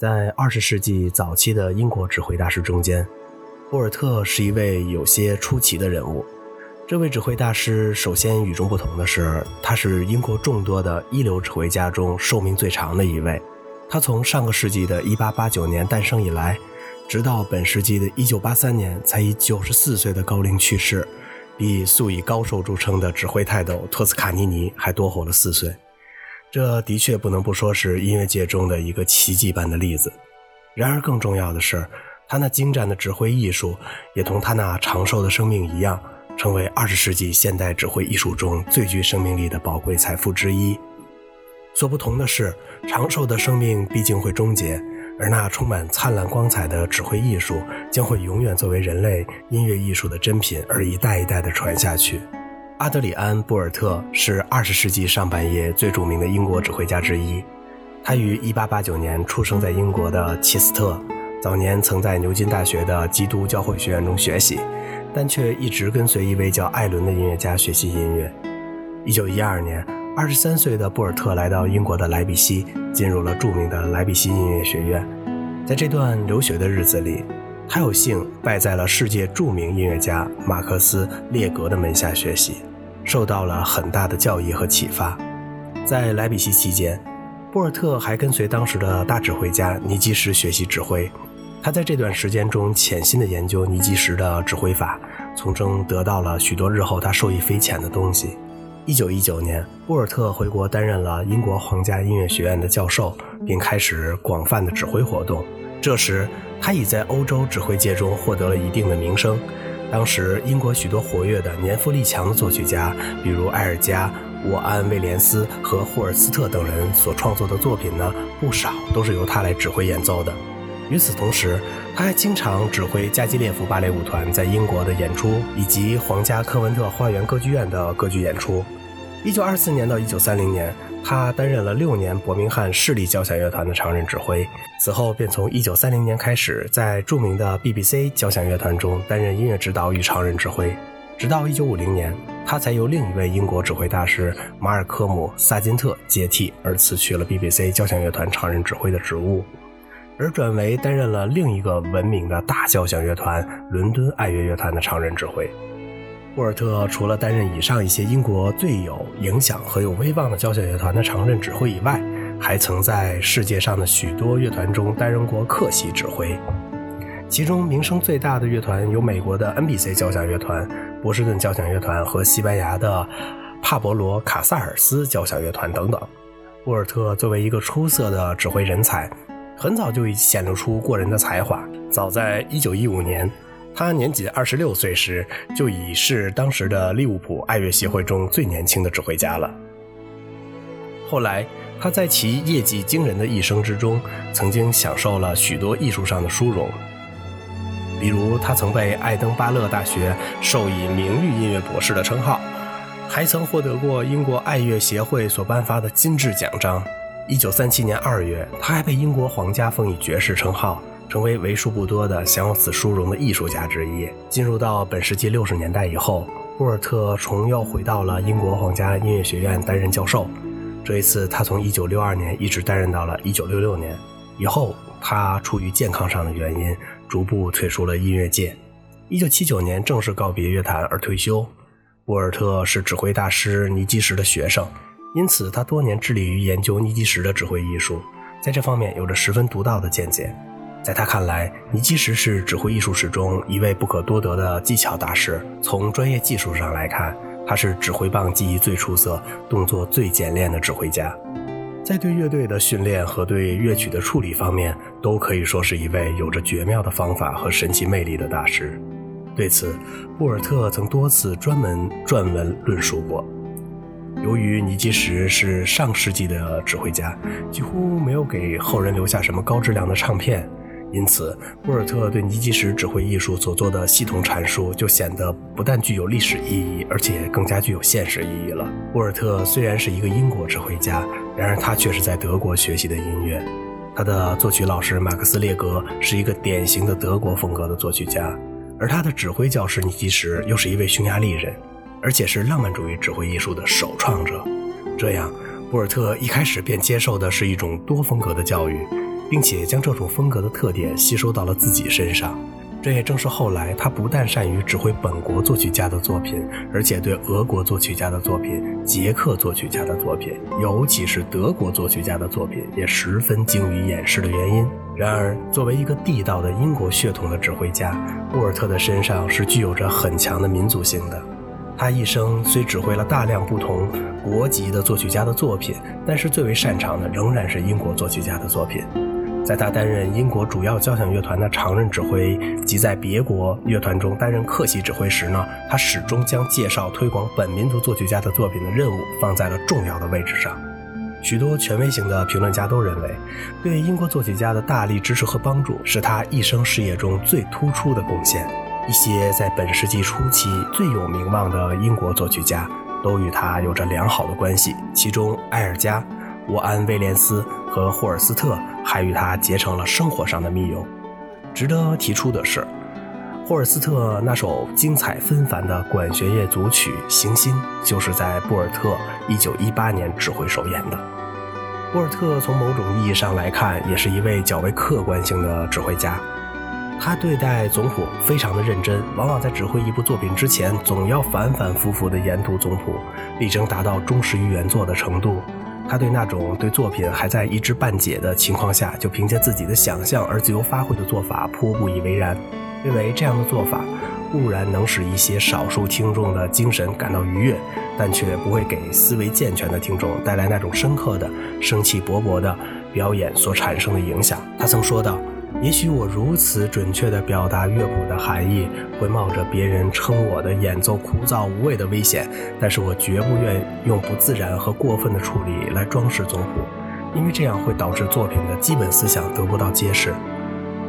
在二十世纪早期的英国指挥大师中间，博尔特是一位有些出奇的人物。这位指挥大师首先与众不同的是，他是英国众多的一流指挥家中寿命最长的一位。他从上个世纪的一八八九年诞生以来，直到本世纪的一九八三年才以九十四岁的高龄去世，比素以高寿著称的指挥泰斗托斯卡尼尼还多活了四岁。这的确不能不说是音乐界中的一个奇迹般的例子。然而，更重要的是，他那精湛的指挥艺术，也同他那长寿的生命一样，成为二十世纪现代指挥艺术中最具生命力的宝贵财富之一。所不同的是，长寿的生命毕竟会终结，而那充满灿烂光彩的指挥艺术，将会永远作为人类音乐艺术的珍品而一代一代地传下去。阿德里安·布尔特是二十世纪上半叶最著名的英国指挥家之一。他于1889年出生在英国的切斯特，早年曾在牛津大学的基督教会学院中学习，但却一直跟随一位叫艾伦的音乐家学习音乐。1912年，23岁的布尔特来到英国的莱比锡，进入了著名的莱比锡音乐学院。在这段留学的日子里，他有幸拜在了世界著名音乐家马克思·列格的门下学习。受到了很大的教益和启发。在莱比锡期间，波尔特还跟随当时的大指挥家尼基什学习指挥。他在这段时间中潜心的研究尼基什的指挥法，从中得到了许多日后他受益匪浅的东西。一九一九年，波尔特回国担任了英国皇家音乐学院的教授，并开始广泛的指挥活动。这时，他已在欧洲指挥界中获得了一定的名声。当时，英国许多活跃的、年富力强的作曲家，比如埃尔加、沃安·威廉斯和霍尔斯特等人所创作的作品呢，不少都是由他来指挥演奏的。与此同时，他还经常指挥加基列夫芭蕾舞团在英国的演出，以及皇家科文特花园歌剧院的歌剧演出。一九二四年到一九三零年。他担任了六年伯明翰市立交响乐团的常任指挥，此后便从1930年开始在著名的 BBC 交响乐团中担任音乐指导与常任指挥，直到1950年，他才由另一位英国指挥大师马尔科姆·萨金特接替，而辞去了 BBC 交响乐团常任指挥的职务，而转为担任了另一个闻名的大交响乐团伦敦爱乐乐团的常任指挥。沃尔特除了担任以上一些英国最有影响和有威望的交响乐团的常任指挥以外，还曾在世界上的许多乐团中担任过客席指挥。其中名声最大的乐团有美国的 NBC 交响乐团、波士顿交响乐团和西班牙的帕博罗·卡萨尔斯交响乐团等等。沃尔特作为一个出色的指挥人才，很早就显露出过人的才华。早在1915年。他年仅二十六岁时，就已是当时的利物浦爱乐协会中最年轻的指挥家了。后来，他在其业绩惊人的一生之中，曾经享受了许多艺术上的殊荣。比如，他曾被爱登巴勒大学授以名誉音乐博士的称号，还曾获得过英国爱乐协会所颁发的金质奖章。一九三七年二月，他还被英国皇家封以爵士称号。成为为数不多的享有此殊荣的艺术家之一。进入到本世纪六十年代以后，沃尔特重又回到了英国皇家音乐学院担任教授。这一次，他从1962年一直担任到了1966年。以后，他出于健康上的原因，逐步退出了音乐界。1979年正式告别乐坛而退休。沃尔特是指挥大师尼基什的学生，因此他多年致力于研究尼基什的指挥艺术，在这方面有着十分独到的见解。在他看来，尼基什是指挥艺术史中一位不可多得的技巧大师。从专业技术上来看，他是指挥棒技艺最出色、动作最简练的指挥家。在对乐队的训练和对乐曲的处理方面，都可以说是一位有着绝妙的方法和神奇魅力的大师。对此，布尔特曾多次专门撰文论述过。由于尼基什是上世纪的指挥家，几乎没有给后人留下什么高质量的唱片。因此，沃尔特对尼基什指挥艺术所做的系统阐述就显得不但具有历史意义，而且更加具有现实意义了。沃尔特虽然是一个英国指挥家，然而他却是在德国学习的音乐。他的作曲老师马克思列格是一个典型的德国风格的作曲家，而他的指挥教师尼基什又是一位匈牙利人，而且是浪漫主义指挥艺术的首创者。这样，波尔特一开始便接受的是一种多风格的教育。并且将这种风格的特点吸收到了自己身上。这也正是后来他不但善于指挥本国作曲家的作品，而且对俄国作曲家的作品、捷克作曲家的作品，尤其是德国作曲家的作品，也十分精于演示的原因。然而，作为一个地道的英国血统的指挥家，沃尔特的身上是具有着很强的民族性的。他一生虽指挥了大量不同国籍的作曲家的作品，但是最为擅长的仍然是英国作曲家的作品。在他担任英国主要交响乐团的常任指挥及在别国乐团中担任客席指挥时呢，他始终将介绍推广本民族作曲家的作品的任务放在了重要的位置上。许多权威型的评论家都认为，对英国作曲家的大力支持和帮助是他一生事业中最突出的贡献。一些在本世纪初期最有名望的英国作曲家都与他有着良好的关系，其中埃尔加。沃安·威廉斯和霍尔斯特还与他结成了生活上的密友。值得提出的是，霍尔斯特那首精彩纷繁的管弦乐组曲《行星》就是在布尔特1918年指挥首演的。布尔特从某种意义上来看，也是一位较为客观性的指挥家。他对待总谱非常的认真，往往在指挥一部作品之前，总要反反复复地研读总谱，力争达到忠实于原作的程度。他对那种对作品还在一知半解的情况下就凭借自己的想象而自由发挥的做法颇不以为然，认为这样的做法固然能使一些少数听众的精神感到愉悦，但却不会给思维健全的听众带来那种深刻的、生气勃勃的表演所产生的影响。他曾说道。也许我如此准确地表达乐谱的含义，会冒着别人称我的演奏枯燥无味的危险，但是我绝不愿用不自然和过分的处理来装饰总谱，因为这样会导致作品的基本思想得不到揭示。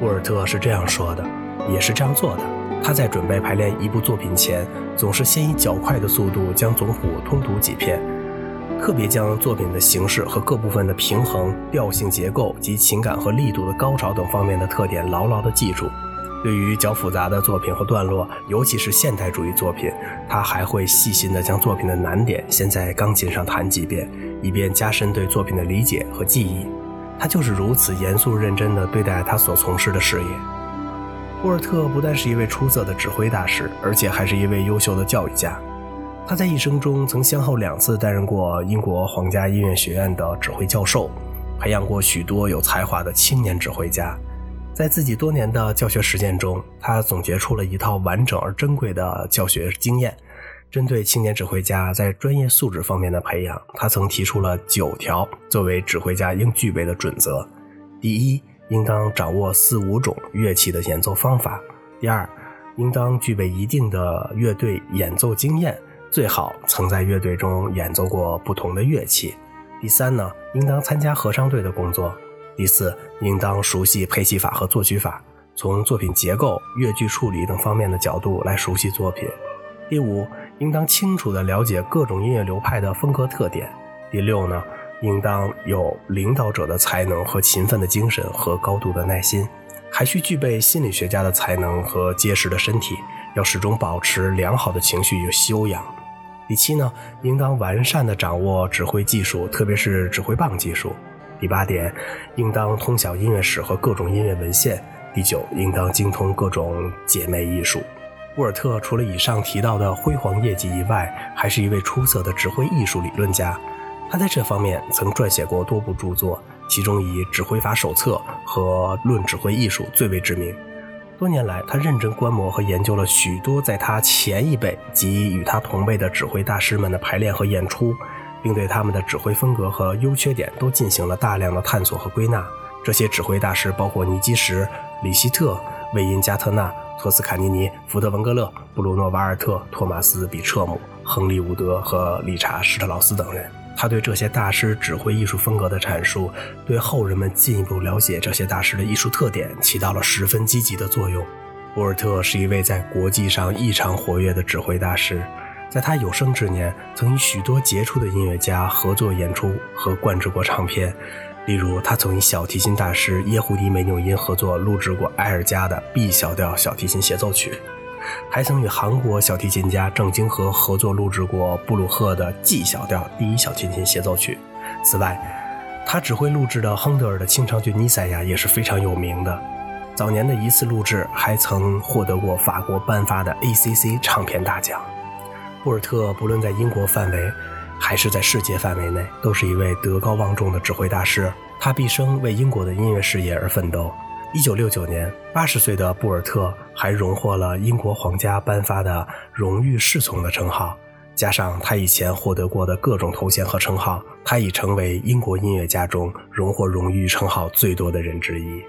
沃尔特是这样说的，也是这样做的。他在准备排练一部作品前，总是先以较快的速度将总谱通读几遍。特别将作品的形式和各部分的平衡、调性、结构及情感和力度的高潮等方面的特点牢牢地记住。对于较复杂的作品和段落，尤其是现代主义作品，他还会细心地将作品的难点先在钢琴上弹几遍，以便加深对作品的理解和记忆。他就是如此严肃认真地对待他所从事的事业。沃尔特不但是一位出色的指挥大师，而且还是一位优秀的教育家。他在一生中曾先后两次担任过英国皇家音乐学院的指挥教授，培养过许多有才华的青年指挥家。在自己多年的教学实践中，他总结出了一套完整而珍贵的教学经验。针对青年指挥家在专业素质方面的培养，他曾提出了九条作为指挥家应具备的准则：第一，应当掌握四五种乐器的演奏方法；第二，应当具备一定的乐队演奏经验。最好曾在乐队中演奏过不同的乐器。第三呢，应当参加合唱队的工作。第四，应当熟悉配器法和作曲法，从作品结构、乐句处理等方面的角度来熟悉作品。第五，应当清楚地了解各种音乐流派的风格特点。第六呢，应当有领导者的才能和勤奋的精神和高度的耐心，还需具备心理学家的才能和结实的身体，要始终保持良好的情绪与修养。第七呢，应当完善地掌握指挥技术，特别是指挥棒技术。第八点，应当通晓音乐史和各种音乐文献。第九，应当精通各种姐妹艺术。沃尔特除了以上提到的辉煌业绩以外，还是一位出色的指挥艺术理论家。他在这方面曾撰写过多部著作，其中以《指挥法手册》和《论指挥艺术》最为知名。多年来，他认真观摩和研究了许多在他前一辈及与他同辈的指挥大师们的排练和演出，并对他们的指挥风格和优缺点都进行了大量的探索和归纳。这些指挥大师包括尼基什、里希特、魏因加特纳、托斯卡尼尼、福特文格勒、布鲁诺瓦尔特、托马斯比彻姆、亨利伍德和理查施特劳斯等人。他对这些大师指挥艺术风格的阐述，对后人们进一步了解这些大师的艺术特点起到了十分积极的作用。博尔特是一位在国际上异常活跃的指挥大师，在他有生之年，曾与许多杰出的音乐家合作演出和灌制过唱片。例如，他曾与小提琴大师耶胡迪梅纽因合作录制过埃尔加的 B 小调小提琴协奏曲。还曾与韩国小提琴家郑京和合作录制过布鲁赫的 G 小调第一小提琴协奏曲。此外，他指挥录制的亨德尔的清唱剧《尼赛亚》也是非常有名的。早年的一次录制还曾获得过法国颁发的 ACC 唱片大奖。布尔特不论在英国范围，还是在世界范围内，都是一位德高望重的指挥大师。他毕生为英国的音乐事业而奋斗。一九六九年，八十岁的布尔特还荣获了英国皇家颁发的荣誉侍从的称号。加上他以前获得过的各种头衔和称号，他已成为英国音乐家中荣获荣誉称号最多的人之一。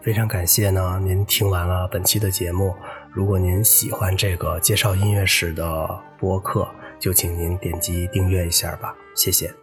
非常感谢呢，您听完了本期的节目。如果您喜欢这个介绍音乐史的播客，就请您点击订阅一下吧，谢谢。